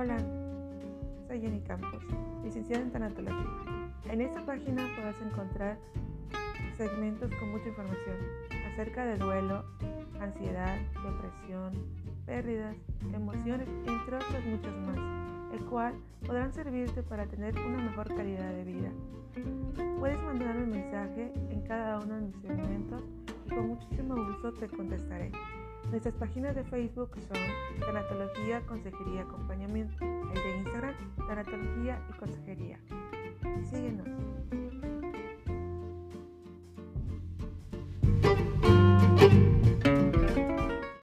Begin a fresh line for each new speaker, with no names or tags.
Hola, soy Jenny Campos, licenciada en tanatología. En esta página podrás encontrar segmentos con mucha información acerca de duelo, ansiedad, depresión, pérdidas, emociones, entre otras muchas más, el cual podrán servirte para tener una mejor calidad de vida. Puedes mandarme un mensaje en cada uno de mis segmentos y con muchísimo gusto te contestaré. Nuestras páginas de Facebook son Tanatología, Consejería, Acompañamiento. El de Instagram, Tanatología y Consejería. Síguenos.